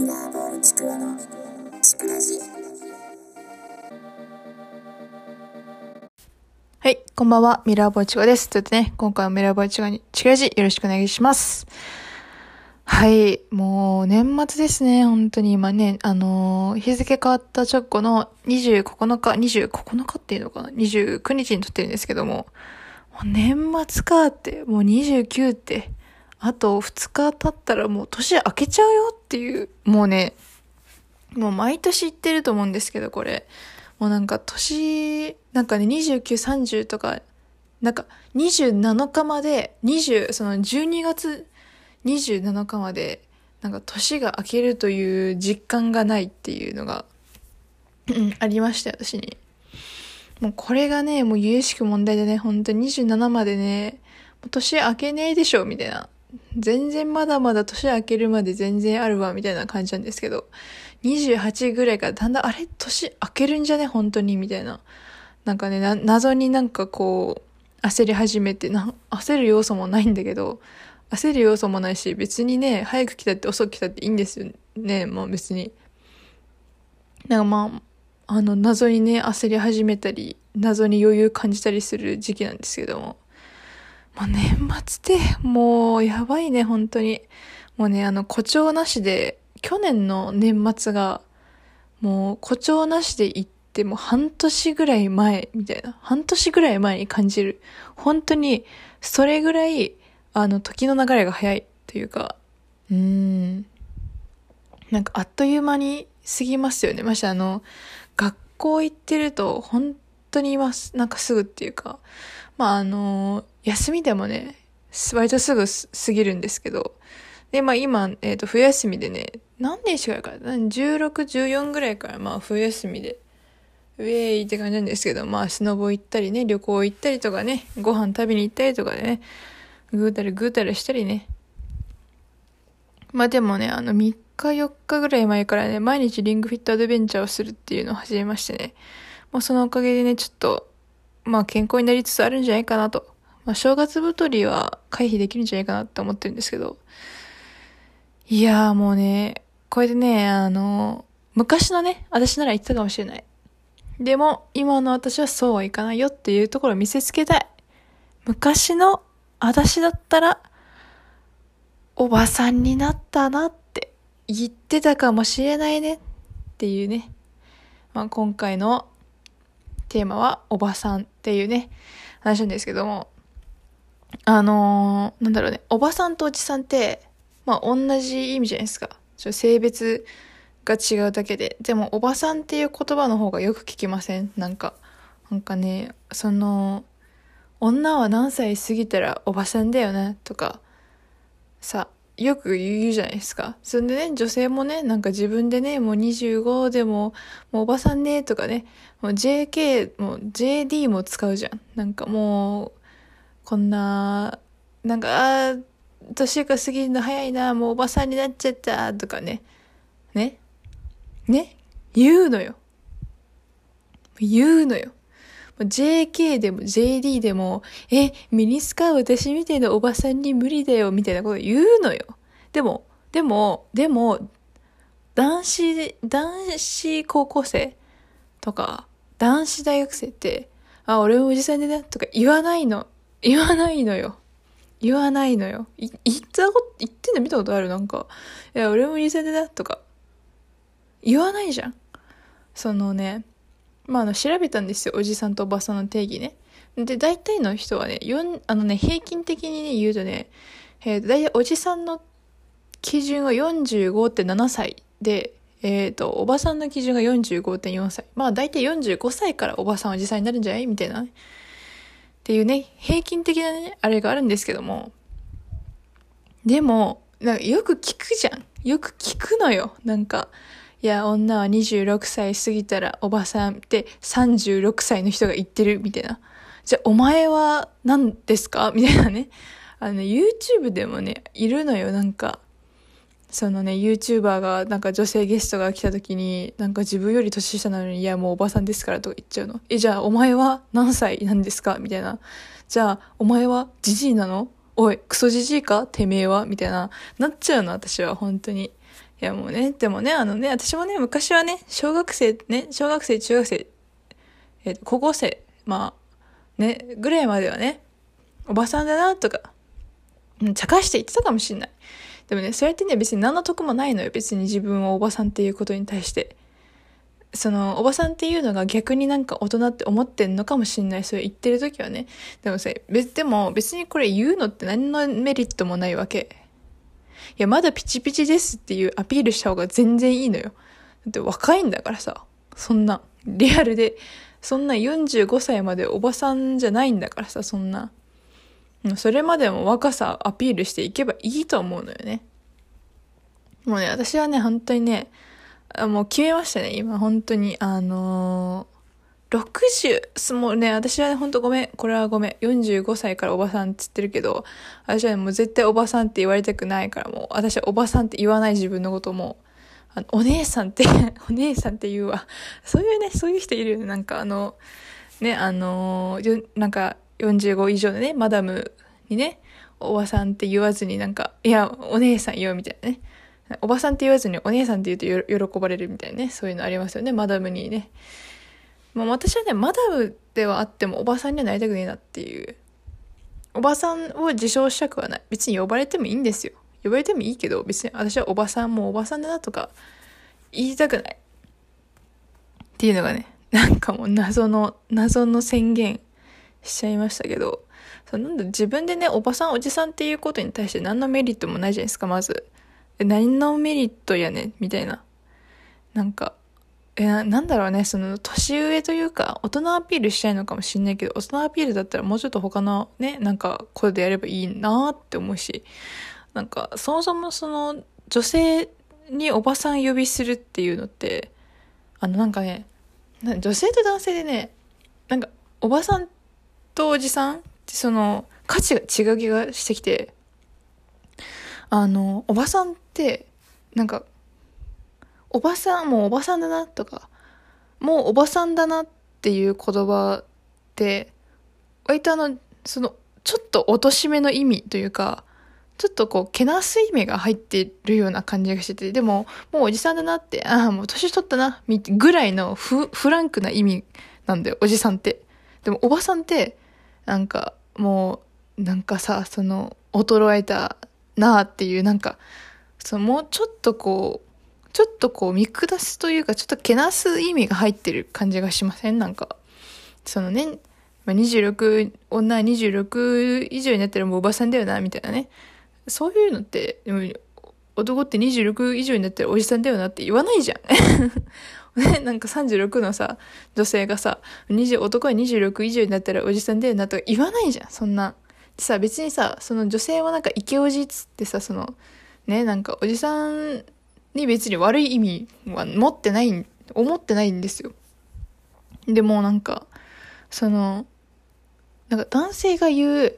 ミラーボールちくわのちくらじ。はい、こんばんは、ミラーボーイチゴです。ということでね、今回もミラーボーイチゴにチクラジよろしくお願いします。はい、もう年末ですね、本当に。今ね、あのー日付変わった直後の29日、29日っていうのかな ?29 日に撮ってるんですけども、もう年末かって、もう29って、あと2日経ったらもう年明けちゃうよっていう、もうね、もう毎年言ってると思うんですけど、これ。もうなんか年、なんかね、29、30とか、なんか27日まで、20、その12月27日まで、なんか年が明けるという実感がないっていうのが、うんありました、私に。もうこれがね、もう有しく問題でね、本当に27までね、年明けねえでしょ、みたいな。全然まだまだ年明けるまで全然あるわ、みたいな感じなんですけど、28ぐらいからだんだん、あれ年明けるんじゃね本当にみたいな。なんかね、謎になんかこう、焦り始めて、な、焦る要素もないんだけど、焦る要素もないし、別にね、早く来たって遅く来たっていいんですよね、まあ別に。なんかまあ、あの、謎にね、焦り始めたり、謎に余裕感じたりする時期なんですけども。もう年末って、もうやばいね、本当に。もうね、あの、誇張なしで、去年の年末が、もう誇張なしで行って、もう半年ぐらい前、みたいな。半年ぐらい前に感じる。本当に、それぐらい、あの、時の流れが早いというか、うーん。なんかあっという間に過ぎますよね。ましてあの、学校行ってると、本当に今、なんかすぐっていうか、まああの、休みでもね、割とすぐ過ぎるんですけど、で、まあ今、えっ、と、冬休みでね、何年しかやから、16、14ぐらいからまあ冬休みで、ウェイって感じなんですけど、まあスノボ行ったりね、旅行行ったりとかね、ご飯食べに行ったりとかでね、ぐうたらぐうたらしたりね。まあでもね、あの3日4日ぐらい前からね、毎日リングフィットアドベンチャーをするっていうのを始めましてね、もうそのおかげでね、ちょっと、まあ健康になりつつあるんじゃないかなと。まあ正月太りは回避できるんじゃないかなって思ってるんですけど、いやーもうね、これでね、あの、昔のね、私なら言ってたかもしれない。でも、今の私はそうはいかないよっていうところを見せつけたい。昔の私だったら、おばさんになったなって言ってたかもしれないねっていうね。まあ、今回のテーマはおばさんっていうね、話なんですけども、あのーなんだろうね、おばさんとおじさんって、まあ、同じ意味じゃないですか。ちょ性別が違うだけで。でも、おばさんっていう言葉の方がよく聞きません？なんか、なんかね、その、女は何歳過ぎたらおばさんだよねとか、さ、よく言うじゃないですか。そんでね、女性もね、なんか自分でね、もう25でも、もうおばさんね、とかね、もう JK、もう JD も使うじゃん。なんかもう、こんな、なんか、あ年が過ぎるの早いな、もうおばさんになっちゃった、とかね。ね？ね？言うのよ。言うのよ。JK でも JD でも、え、ミニスカ私みたいなおばさんに無理だよ、みたいなこと言うのよ。でも、でも、でも、男子、男子高校生とか、男子大学生って、あ、俺もおじさんでな、とか言わないの。言わないのよ。言わないのよ。い言ったこと、言ってんの見たことある？なんか、いや、俺もおじさんでな、とか。言わないじゃん。そのね、まあ、あの、調べたんですよ。おじさんとおばさんの定義ね。で、大体の人はね、よんあのね、平均的にね、言うとね、えー、大体おじさんの基準は45.7歳で、えっ、と、おばさんの基準が45.4歳。まあ、大体45歳からおばさんおじさんになるんじゃない？みたいなね。っていうね、平均的なね、あれがあるんですけども。でも、なんかよく聞くじゃん。よく聞くのよ。なんか、いや、女は26歳過ぎたらおばさんって36歳の人が言ってるみたいな。じゃあ、お前は何ですか？みたいなね。あの、YouTube でもね、いるのよ。なんか、そのね、YouTuber が、なんか女性ゲストが来た時に、なんか自分より年下なのに、いや、もうおばさんですからとか言っちゃうの。え、じゃあ、お前は何歳なんですか？みたいな。じゃあ、お前はジジイなの？おい、クソジジイか？てめえは？みたいな。なっちゃうの、私は、本当に。いやもうね、でもね、あのね、私もね、昔はね、小学生、ね、小学生、中学生、えー高校生、まあ、ね、ぐらいまではね、おばさんだな、とか、うん茶化して言ってたかもしんない。でもね、それってね、別に何の得もないのよ。別に自分をおばさんっていうことに対して。その、おばさんっていうのが逆になんか大人って思ってんのかもしんない。それ言ってる時はね。でもさ、別、でも別にこれ言うのって何のメリットもないわけ。いや、まだピチピチですっていうアピールした方が全然いいのよ。だって若いんだからさ。そんな、リアルで、そんな45歳までおばさんじゃないんだからさ、そんな。それまでも若さアピールしていけばいいと思うのよね。もうね、私はね、本当にね、もう決めましたね、今、本当に。あのー、60、もうね、私はね、本当ごめん。これはごめん。45歳からおばさんって言ってるけど、私はね、もう絶対おばさんって言われたくないから、もう、私はおばさんって言わない自分のことも、あの、お姉さんって、お姉さんって言うわ。そういうね、そういう人いるよね。なんかあの、ね、あのーなんか、45以上でね、マダムにね、おばさんって言わずになんか、いや、お姉さん言うみたいなね。おばさんって言わずにお姉さんって言うと喜ばれるみたいなね。そういうのありますよね、マダムにね。まあ私はね、マダムではあってもおばさんにはなりたくねえなっていう。おばさんを自称したくはない。別に呼ばれてもいいんですよ。呼ばれてもいいけど、別に私はおばさんもおばさんだなとか言いたくない。っていうのがね、なんかもう謎の、謎の宣言しちゃいましたけど、そうなんだ自分でね、おばさん、おじさんっていうことに対して何のメリットもないじゃないですか、まず。何のメリットやね、みたいな。なんか、えなんだろうね、その、年上というか、大人アピールしたいのかもしんないけど、大人アピールだったらもうちょっと他のね、なんか、ことでやればいいなって思うし、なんか、そもそもその、女性におばさん呼びするっていうのって、あの、なんかね、女性と男性でね、なんか、おばさんとおじさんってその、価値が違う気がしてきて、あの、おばさんって、なんか、おばさん、もうおばさんだなとか、もうおばさんだなっていう言葉って、割とあの、その、ちょっと貶めの意味というか、ちょっとこう、けなす意味が入ってるような感じがしてて、でも、もうおじさんだなって、ああ、もう年取ったな、ぐらいのフフランクな意味なんだよ、おじさんって。でも、おばさんって、なんか、もう、なんかさ、その、衰えたなあっていう、なんか、その、もうちょっとこう、ちょっとこう見下すというか、ちょっとけなす意味が入ってる感じがしません？なんか。そのね、まあ、26、女26以上になったらもうおばさんだよな、みたいなね。そういうのって、でも男って26以上になったらおじさんだよなって言わないじゃん。ね、なんか36のさ、女性がさ、男は26以上になったらおじさんだよなとか言わないじゃん、そんな。でさ、別にさ、その女性はなんかイケオジっつってさ、その、ね、なんかおじさんに別に悪い意味は持ってない、思ってないんですよ。でもなんか、その、なんか男性が言う、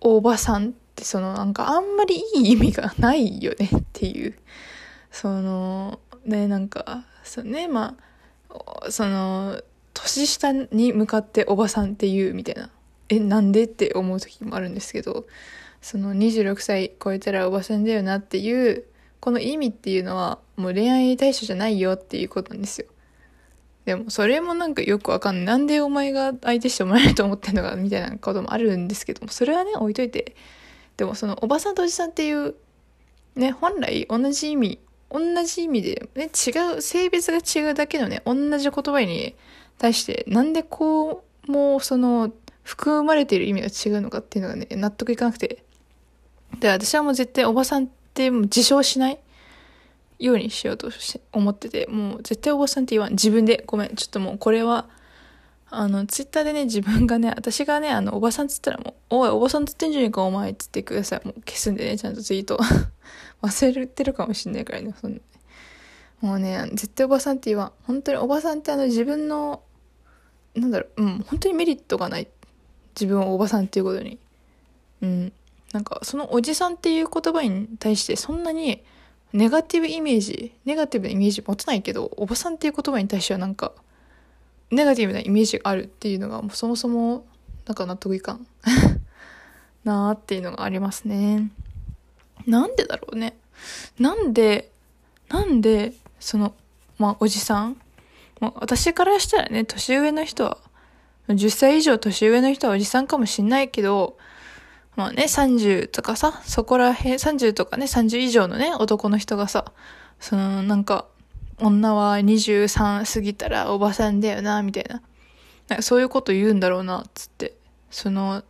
おばさんってそのなんかあんまりいい意味がないよね っていう。その、ね、なんか、そうね、まあ、その、年下に向かっておばさんって言うみたいな。え、なんでって思う時もあるんですけど、その26歳超えたらおばさんだよなっていう、この意味っていうのはもう恋愛対象じゃないよっていうことなんですよ。でもそれもなんかよくわかんない。なんでお前が相手してもらえると思ってんのかみたいなこともあるんですけども、それはね、置いといて。でもそのおばさんとおじさんっていう、ね、本来同じ意味、同じ意味で、ね、違う、性別が違うだけのね、同じ言葉に対して、なんでこう、もうその、含まれている意味が違うのかっていうのがね、納得いかなくて。で、私はもう絶対おばさんってもう自称しないようにしようとし思ってて、もう絶対おばさんって言わん。自分で。ごめん。ちょっともうこれは、あの、ツイッターでね、自分がね、私がね、あの、おばさんっつったらもう、おい、おばさんっつってんじゃねえか、お前っつってください。もう消すんでね、ちゃんとツイート。忘れてるかもしんないからね、そんな。もうね、絶対おばさんって言わん。本当におばさんってあの自分の、なんだろう、うん、本当にメリットがない。自分をおばさんっていうことに。うん。なんか、そのおじさんっていう言葉に対してそんなにネガティブイメージ、ネガティブなイメージ持たないけど、おばさんっていう言葉に対してはなんか、ネガティブなイメージがあるっていうのが、そもそも、なんか納得いかん。なーっていうのがありますね。なんでだろうね。なんで、なんで、その、まあ、おじさん、まあ、私からしたらね、年上の人は、10歳以上年上の人はおじさんかもしんないけど、まあね、30とかさ、そこらへん、30とかね、30以上のね、男の人がさ、その、なんか、女は23過ぎたらおばさんだよな、みたいな。なんかそういうこと言うんだろうな、つって。その、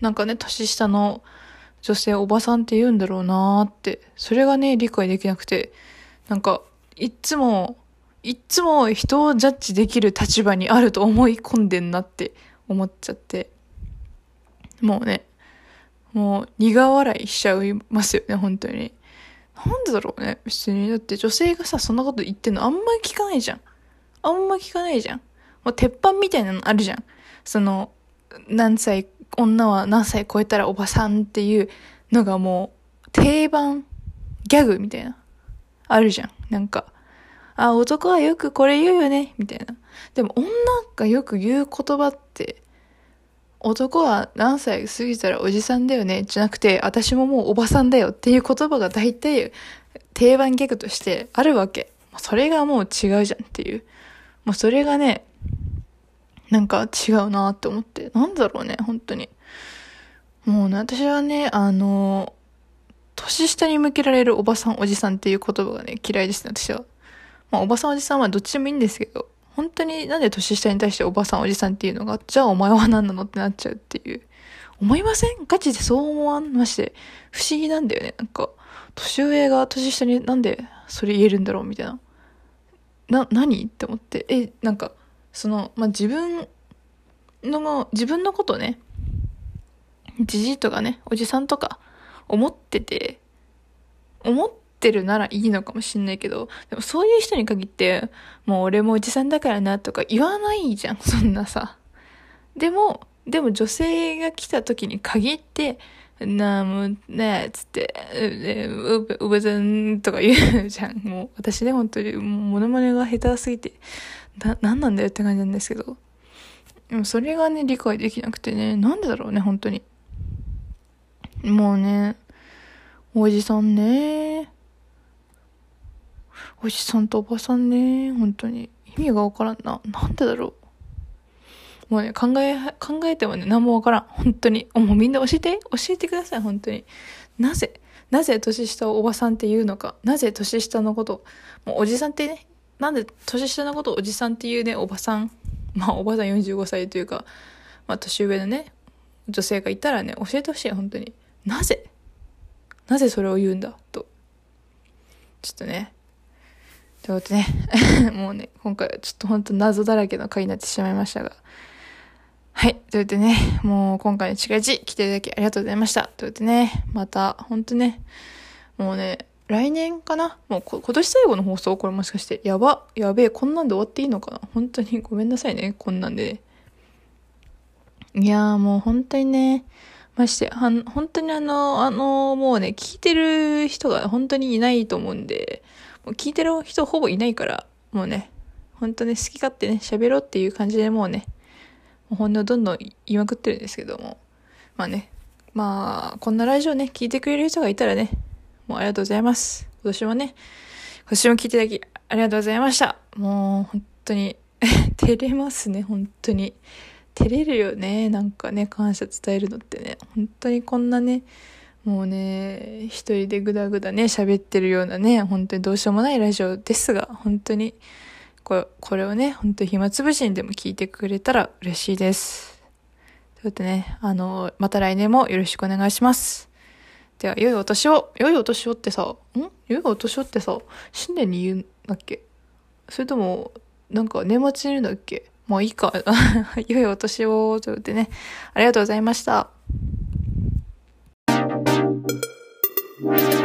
なんかね、年下の女性おばさんって言うんだろうなって。それがね、理解できなくて。なんか、いっつも、いっつも人をジャッジできる立場にあると思い込んでんなって思っちゃって。もうね、もう苦笑いしちゃいますよね、本当に。なんでだろうね、別に。だって女性がさ、そんなこと言ってんのあんまり聞かないじゃん。あんま聞かないじゃん。もう鉄板みたいなのあるじゃん。その、何歳、女は何歳超えたらおばさんっていうのがもう定番ギャグみたいな。あるじゃん。なんか、あ、男はよくこれ言うよね、みたいな。でも女がよく言う言葉って、男は何歳過ぎたらおじさんだよね、じゃなくて、私ももうおばさんだよっていう言葉が大体定番ギャグとしてあるわけ。それがもう違うじゃんっていう。もうそれがね、なんか違うなって思って。なんだろうね、本当に。もうね、私はね、あの、年下に向けられるおばさん、おじさんっていう言葉がね、嫌いですね、私は。まあ、おばさん、おじさんはどっちでもいいんですけど、本当になんで年下に対しておばさん、おじさんっていうのが、じゃあお前は何なのってなっちゃうっていう。思いません？ガチでそう思わんまして。不思議なんだよね。なんか、年上が年下になんでそれ言えるんだろうみたいな。な、何って思って。え、なんか、その、まあ、自分の、自分のことね、じじいとかね、おじさんとか思ってて、思ってるならいいのかもしんないけど、でもそういう人に限って、もう俺もおじさんだからなとか言わないじゃん、そんなさ。でも、でも女性が来た時に限って、なあ、もう、ねえ、つって、う、う、うばさんとか言うじゃん。もう、私ね、本当に、モノマネが下手すぎて、な、なんなんだよって感じなんですけど。でもそれがね、理解できなくてね、なんでだろうね、本当に。もうね、おじさんね。おじさんとおばさんね、本当に。意味がわからんな。なんでだろう。もうね、考え、考えてもね、何もわからん。本当に。もうみんな教えて。教えてください、本当に。なぜ？なぜ年下をおばさんって言うのか。なぜ年下のこと？もうおじさんってね、なんで年下のことをおじさんっていうね、おばさん。まあ、おばさん45歳というか、まあ、年上のね、女性がいたらね、教えてほしい、本当に。なぜ？なぜそれを言うんだ？と。ちょっとね。ということでね、もうね、今回はちょっと本当謎だらけの回になってしまいましたが。はい。ということでね、もう今回の違い来ていただきありがとうございました。ということでね、また、本当ね、もうね、来年かな？もう今年最後の放送？これもしかして、やば、やべえ、こんなんで終わっていいのかな？本当に ごめんなさいね、こんなんで。いやーもう本当にね、まして、はん、本当にあの、あの、もうね、聞いてる人が本当にいないと思うんで、もう聞いてる人ほぼいないから、もうね、本当ね、好き勝手ね、喋ろうっていう感じでもうね、もう本音をどんどん言いまくってるんですけども、まあね、まあ、こんなラジオね、聞いてくれる人がいたらね、もうありがとうございます。今年もね、今年も聞いていただきありがとうございました。もう、本当に 照れますね、本当に。照れるよね。なんかね、感謝伝えるのってね。本当にこんなね、もうね、一人でぐだぐだね、喋ってるようなね、本当にどうしようもないラジオですが、本当に、これ、これをね、本当に暇つぶしにでも聞いてくれたら嬉しいです。ということでね、あの、また来年もよろしくお願いします。では、良いお年を、良いお年をってさ、ん？良いお年をってさ、新年に言うんだっけ？それとも、なんか年末に言うんだっけ？もういいか。良いお年を、ということでね、ありがとうございました。Thank you.